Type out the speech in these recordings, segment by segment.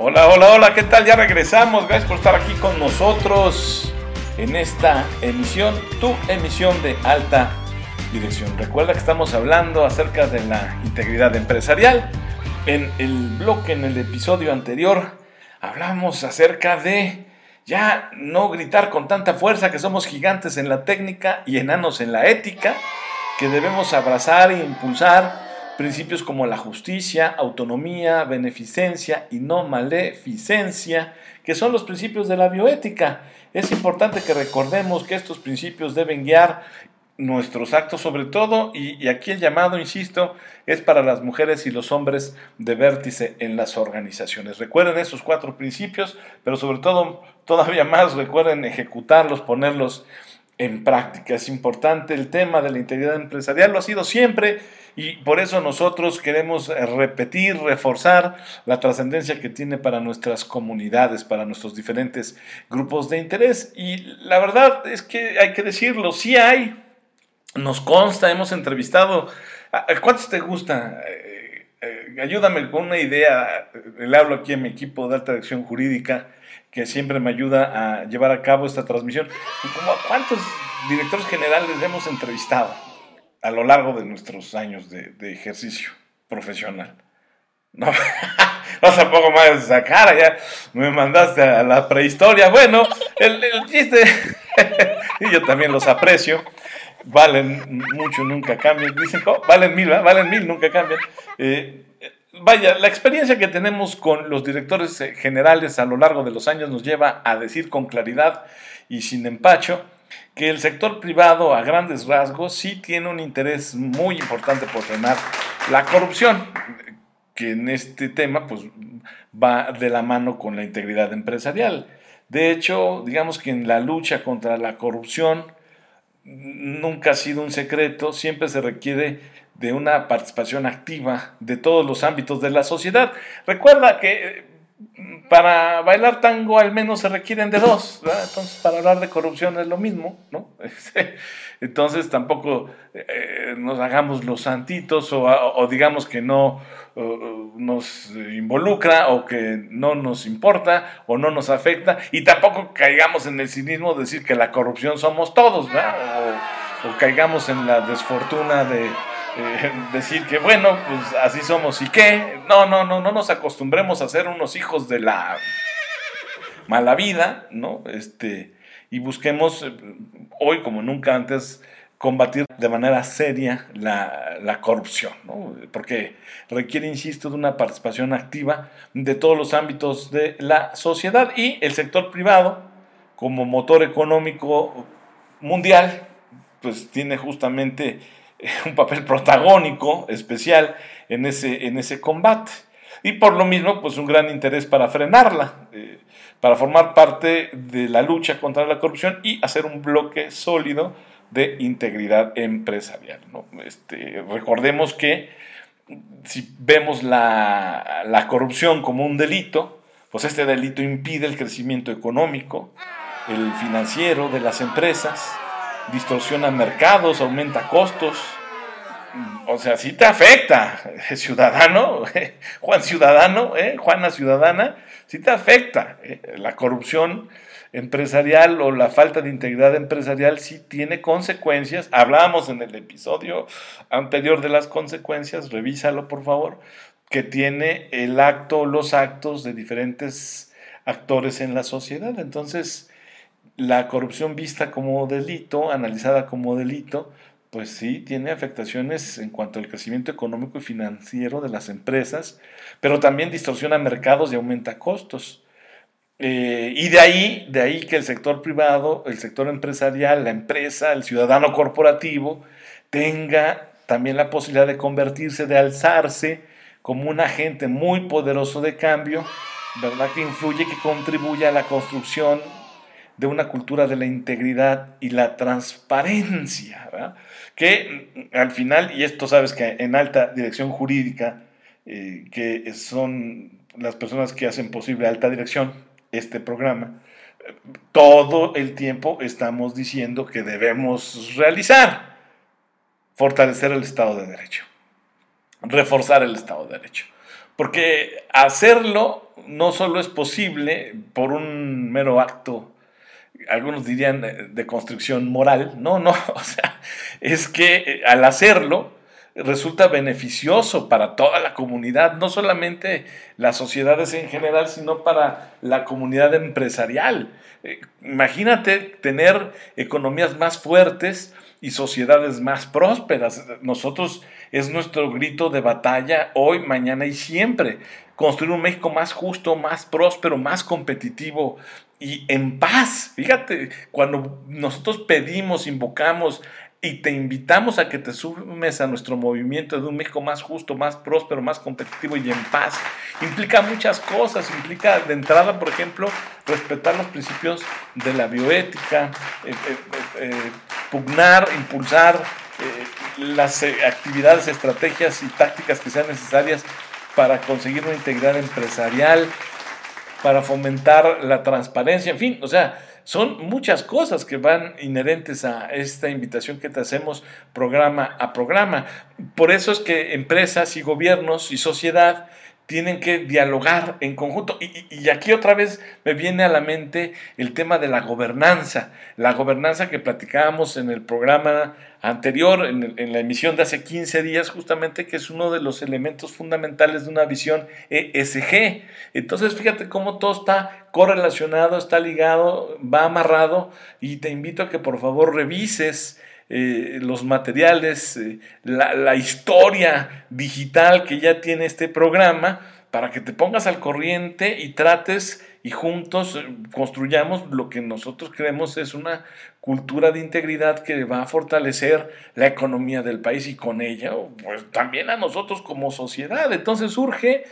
Hola, hola, hola, ¿qué tal? Ya regresamos. Gracias por estar aquí con nosotros en esta emisión, tu emisión de alta dirección. Recuerda que estamos hablando acerca de la integridad empresarial. En el bloque, en el episodio anterior, hablamos acerca de ya no gritar con tanta fuerza que somos gigantes en la técnica y enanos en la ética, que debemos abrazar e impulsar principios como la justicia, autonomía, beneficencia y no maleficencia, que son los principios de la bioética. Es importante que recordemos que estos principios deben guiar nuestros actos sobre todo, y, aquí el llamado, insisto, es para las mujeres y los hombres de vértice en las organizaciones. Recuerden esos cuatro principios, pero sobre todo, todavía más, recuerden ejecutarlos, ponerlos en práctica. Es importante el tema de la integridad empresarial, lo ha sido siempre y por eso nosotros queremos eh, repetir, reforzar la trascendencia que tiene para nuestras comunidades, para nuestros diferentes grupos de interés. Y la verdad es que hay que decirlo, sí hay, nos consta, hemos entrevistado, ¿cuántos te gusta? Eh, eh, ayúdame con una idea, le hablo aquí a mi equipo de alta dirección jurídica que siempre me ayuda a llevar a cabo esta transmisión. ¿Cuántos directores generales hemos entrevistado a lo largo de nuestros años de, ejercicio profesional? No, vas a poco más esa cara, ya me mandaste a la prehistoria. Bueno, el, chiste, y yo también los aprecio, valen mucho, nunca cambian. Dicen, oh, valen mil, valen mil, nunca cambian. Eh, vaya, la experiencia que tenemos con los directores eh, generales a lo largo de los años nos lleva a decir con claridad y sin empacho que el sector privado a grandes rasgos sí tiene un interés muy importante por frenar la corrupción, que en este tema pues va de la mano con la integridad empresarial. De hecho, digamos que en la lucha contra la corrupción nunca ha sido un secreto, siempre se requiere de una participación activa de todos los ámbitos de la sociedad. Recuerda que eh, para bailar tango al menos se requieren de dos, entonces para hablar de corrupción es lo mismo, ¿no? Entonces tampoco eh, nos hagamos los santitos o, digamos que no nos involucra o que no nos importa o no nos afecta y tampoco caigamos en el cinismo de decir que la corrupción somos todos, o caigamos en la desfortuna de eh, decir que bueno, pues así somos y qué. No, no, no, no nos acostumbremos a ser unos hijos de la mala vida, ¿no? Este, y busquemos eh, hoy como nunca antes combatir de manera seria la, corrupción, ¿no? porque requiere, insisto, de una participación activa de todos los ámbitos de la sociedad y el sector privado, como motor económico mundial, pues tiene justamente un papel protagónico, especial, en ese, en ese combate. Y por lo mismo, pues un gran interés para frenarla, eh, para formar parte de la lucha contra la corrupción y hacer un bloque sólido de integridad empresarial. Este, recordemos que si vemos la, la corrupción como un delito, pues este delito impide el crecimiento económico, el financiero de las empresas, distorsiona mercados, aumenta costos. O sea, sí te afecta, ciudadano, Juan Ciudadano, ¿eh? Juana Ciudadana, sí te afecta. ¿eh? La corrupción empresarial o la falta de integridad empresarial sí tiene consecuencias. Hablábamos en el episodio anterior de las consecuencias, revísalo por favor, que tiene el acto, los actos de diferentes actores en la sociedad. Entonces, la corrupción vista como delito, analizada como delito, pues sí, tiene afectaciones en cuanto al crecimiento económico y financiero de las empresas, pero también distorsiona mercados y aumenta costos. Eh, y de ahí, de ahí que el sector privado, el sector empresarial, la empresa, el ciudadano corporativo, tenga también la posibilidad de convertirse, de alzarse como un agente muy poderoso de cambio, ¿verdad? Que influye, que contribuye a la construcción de una cultura de la integridad y la transparencia, que al final, y esto sabes que en alta dirección jurídica, eh, que son las personas que hacen posible alta dirección, este programa, todo el tiempo estamos diciendo que debemos realizar, fortalecer el Estado de Derecho. reforzar el Estado de Derecho. Porque hacerlo no solo es posible por un mero acto, algunos dirían de construcción moral, no, no, o sea, es que eh, al hacerlo resulta beneficioso para toda la comunidad, no solamente las sociedades en general, sino para la comunidad empresarial. Eh, imagínate tener economías más fuertes y sociedades más prósperas. Nosotros es nuestro grito de batalla hoy, mañana y siempre. Construir un México más justo, más próspero, más competitivo y en paz. Fíjate, cuando nosotros pedimos, invocamos y te invitamos a que te sumes a nuestro movimiento de un México más justo, más próspero, más competitivo y en paz. Implica muchas cosas, implica de entrada, por ejemplo, respetar los principios de la bioética, eh, eh, eh, pugnar, impulsar las actividades, estrategias y tácticas que sean necesarias para conseguir una integridad empresarial, para fomentar la transparencia, en fin, o sea, son muchas cosas que van inherentes a esta invitación que te hacemos programa a programa. Por eso es que empresas y gobiernos y sociedad tienen que dialogar en conjunto. Y, aquí otra vez me viene a la mente el tema de la gobernanza, la gobernanza que platicábamos en el programa anterior, en, en, la emisión de hace 15 días, justamente, que es uno de los elementos fundamentales de una visión ESG. Entonces, fíjate cómo todo está correlacionado, está ligado, va amarrado, y te invito a que por favor revises eh, los materiales, eh, la, historia digital que ya tiene este programa, para que te pongas al corriente y trates y juntos eh, construyamos lo que nosotros creemos es una cultura de integridad que va a fortalecer la economía del país y con ella, pues también a nosotros como sociedad. Entonces urge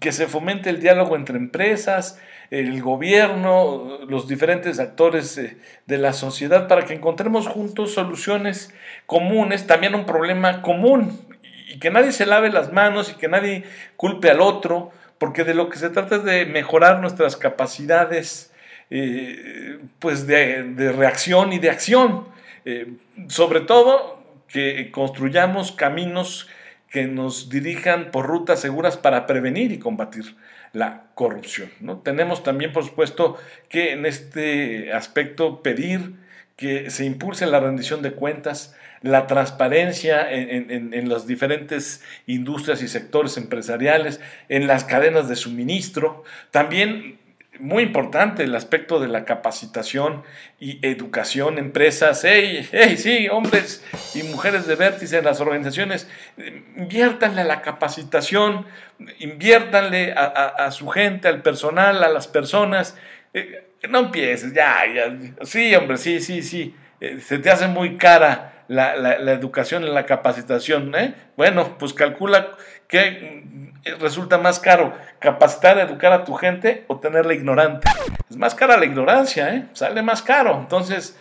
que se fomente el diálogo entre empresas, el gobierno, los diferentes actores de la sociedad para que encontremos juntos soluciones comunes, también un problema común y que nadie se lave las manos y que nadie culpe al otro, porque de lo que se trata es de mejorar nuestras capacidades eh, pues de, reacción y de acción. Eh, sobre todo que construyamos caminos que nos dirijan por rutas seguras para prevenir y combatir la corrupción. ¿no? Tenemos también, por supuesto, que en este aspecto pedir que se impulse la rendición de cuentas, la transparencia en, en, las diferentes industrias y sectores empresariales, en las cadenas de suministro, también muy importante el aspecto de la capacitación y educación, empresas, hey, hey, sí, hombres y mujeres de vértice en las organizaciones, inviértanle a la capacitación, inviértanle a, su gente, al personal, a las personas. Eh, no empieces, ya, ya, sí, hombre, sí, sí, sí, eh, se te hace muy cara la, la, la educación y la capacitación, ¿eh? Bueno, pues calcula que resulta más caro? ¿Capacitar, educar a tu gente o tenerla ignorante? Es más cara la ignorancia, ¿eh? Sale más caro. Entonces,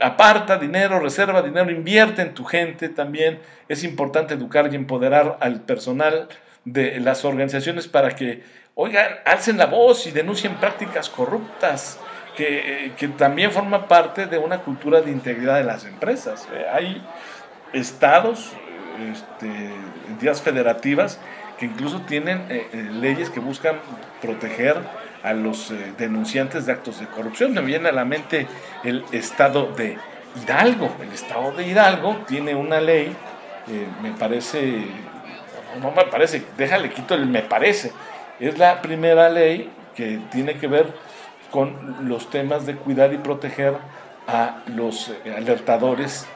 aparta dinero, reserva dinero, invierte en tu gente también. Es importante educar y empoderar al personal de las organizaciones para que, oigan, alcen la voz y denuncien prácticas corruptas. Que, que también forma parte de una cultura de integridad de las empresas. Eh, hay estados, este, entidades federativas que incluso tienen eh, eh, leyes que buscan proteger a los eh, denunciantes de actos de corrupción. Me viene a la mente el estado de Hidalgo. El estado de Hidalgo tiene una ley, me parece, no me parece, déjale quito el me parece. Es la primera ley que tiene que ver con los temas de cuidar y proteger a los alertadores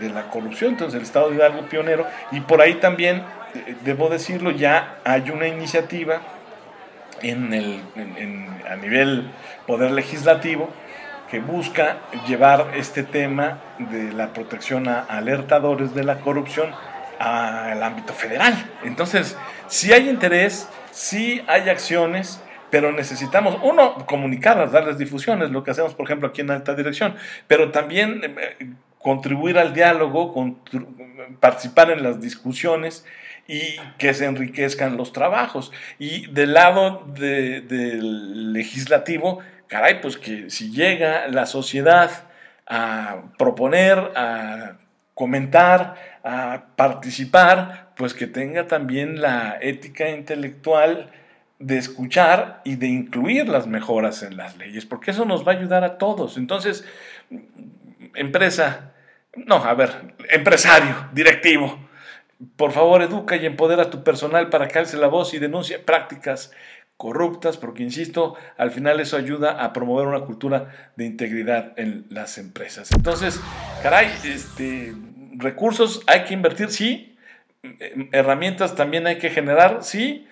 de, la corrupción. Entonces, el Estado de Hidalgo pionero. Y por ahí también debo decirlo, ya hay una iniciativa en el, a nivel poder legislativo que busca llevar este tema de la protección a alertadores de la corrupción al ámbito federal. Entonces, si hay interés, si hay acciones, pero necesitamos, uno, comunicarlas, darles difusiones, lo que hacemos, por ejemplo, aquí en Alta Dirección, pero también eh, contribuir al diálogo, participar en las discusiones y que se enriquezcan los trabajos. Y del lado del legislativo, caray, pues que si llega la sociedad a proponer, a comentar, a participar, pues que tenga también la ética intelectual de escuchar y de incluir las mejoras en las leyes, porque eso nos va a ayudar a todos. Entonces, empresa, no, a ver, empresario, directivo, por favor educa y empodera a tu personal para que alce la voz y denuncie prácticas corruptas, porque insisto, al final eso ayuda a promover una cultura de integridad en las empresas. Entonces, caray, este, recursos hay que invertir, sí, herramientas también hay que generar, sí,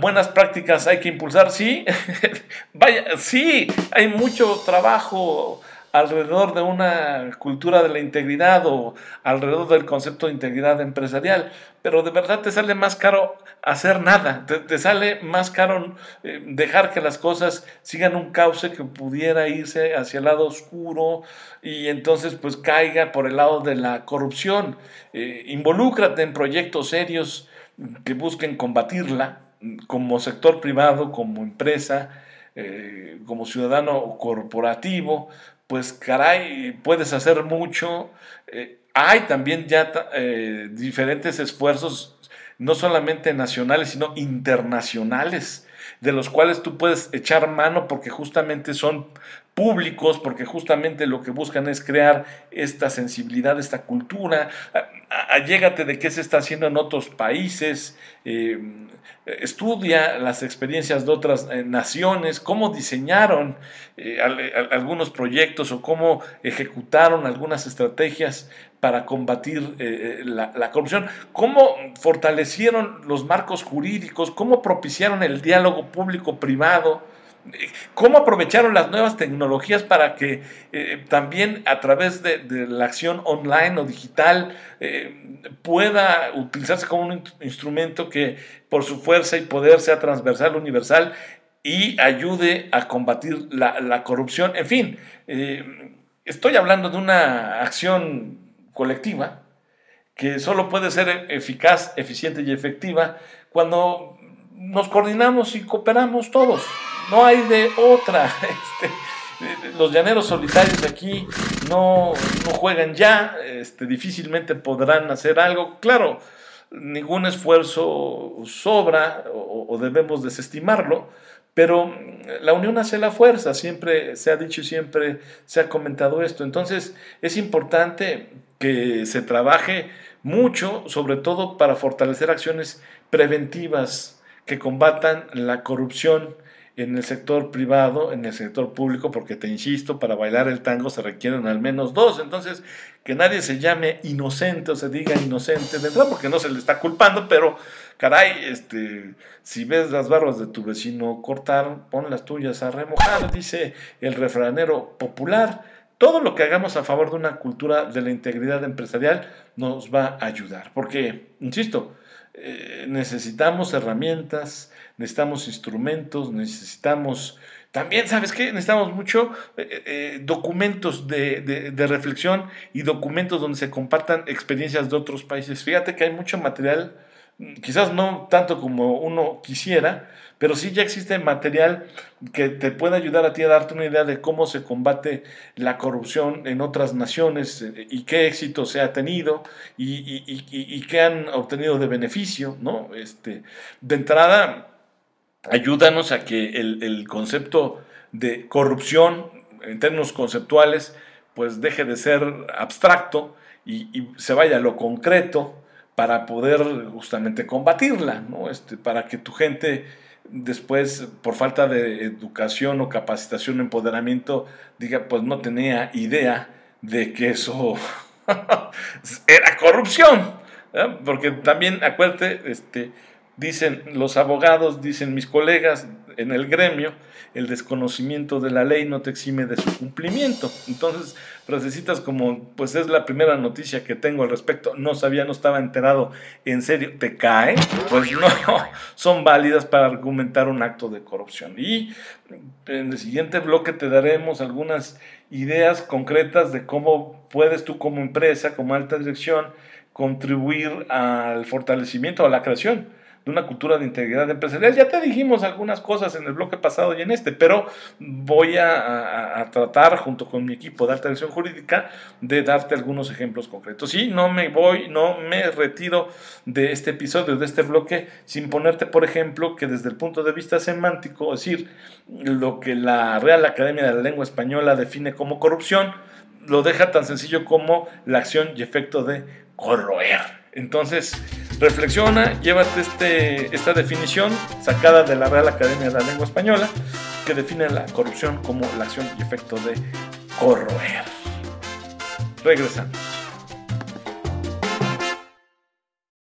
buenas prácticas hay que impulsar, sí, vaya, sí, hay mucho trabajo alrededor de una cultura de la integridad o alrededor del concepto de integridad empresarial, pero de verdad te sale más caro hacer nada, te, sale más caro eh, dejar que las cosas sigan un cauce que pudiera irse hacia el lado oscuro y entonces pues caiga por el lado de la corrupción. Eh, involúcrate en proyectos serios que busquen combatirla como sector privado, como empresa, eh, como ciudadano corporativo, pues caray, puedes hacer mucho. Eh, hay también ya eh, diferentes esfuerzos, no solamente nacionales, sino internacionales, de los cuales tú puedes echar mano porque justamente son públicos, porque justamente lo que buscan es crear esta sensibilidad, esta cultura. Allégate de qué se está haciendo en otros países, eh, estudia las experiencias de otras eh, naciones, cómo diseñaron eh, algunos proyectos o cómo ejecutaron algunas estrategias para combatir la, la, corrupción, cómo fortalecieron los marcos jurídicos, cómo propiciaron el diálogo público-privado cómo aprovecharon las nuevas tecnologías para que eh, también a través de, la acción online o digital eh, pueda utilizarse como un instrumento que por su fuerza y poder sea transversal, universal y ayude a combatir la, corrupción. En fin, eh, estoy hablando de una acción colectiva que solo puede ser eficaz, eficiente y efectiva cuando nos coordinamos y cooperamos todos no hay de otra. Este, los llaneros solitarios aquí no, juegan ya, este, difícilmente podrán hacer algo. Claro, ningún esfuerzo sobra o, debemos desestimarlo, pero la unión hace la fuerza, siempre se ha dicho y siempre se ha comentado esto. Entonces es importante que se trabaje mucho, sobre todo para fortalecer acciones preventivas que combatan la corrupción en el sector privado, en el sector público, porque te insisto, para bailar el tango se requieren al menos dos. Entonces, que nadie se llame inocente o se diga inocente de porque no se le está culpando, pero caray, este, si ves las barbas de tu vecino cortar, pon las tuyas a remojar, dice el refranero popular. Todo lo que hagamos a favor de una cultura de la integridad empresarial nos va a ayudar, porque, insisto, eh, necesitamos herramientas, necesitamos instrumentos, necesitamos... También, ¿sabes qué? Necesitamos mucho eh, eh, documentos de, de, reflexión y documentos donde se compartan experiencias de otros países. Fíjate que hay mucho material, quizás no tanto como uno quisiera, pero sí ya existe material que te puede ayudar a ti a darte una idea de cómo se combate la corrupción en otras naciones eh, y qué éxito se ha tenido y, qué han obtenido de beneficio, ¿no? Este, de entrada, ayúdanos a que el, concepto de corrupción en términos conceptuales pues deje de ser abstracto y, se vaya a lo concreto para poder justamente combatirla, ¿no? Este, para que tu gente después, por falta de educación o capacitación o empoderamiento, diga, pues no tenía idea de que eso era corrupción. Porque también, acuérdate, este, dicen los abogados, dicen mis colegas en el gremio, el desconocimiento de la ley no te exime de su cumplimiento. Entonces, frasecitas como, pues es la primera noticia que tengo al respecto, no sabía, no estaba enterado, en serio, ¿te cae? Pues no, son válidas para argumentar un acto de corrupción. Y en el siguiente bloque te daremos algunas ideas concretas de cómo puedes tú como empresa, como alta dirección, contribuir al fortalecimiento, a la creación de una cultura de integridad empresarial. Ya te dijimos algunas cosas en el bloque pasado y en este, pero voy a, tratar junto con mi equipo de alta dirección jurídica de darte algunos ejemplos concretos. Y no me voy, no me retiro de este episodio, de este bloque, sin ponerte, por ejemplo, que desde el punto de vista semántico, es decir, lo que la Real Academia de la Lengua Española define como corrupción, lo deja tan sencillo como la acción y efecto de corroer. Entonces, reflexiona, llévate este, esta definición sacada de la Real Academia de la Lengua Española, que define la corrupción como la acción y efecto de corroer. Regresamos.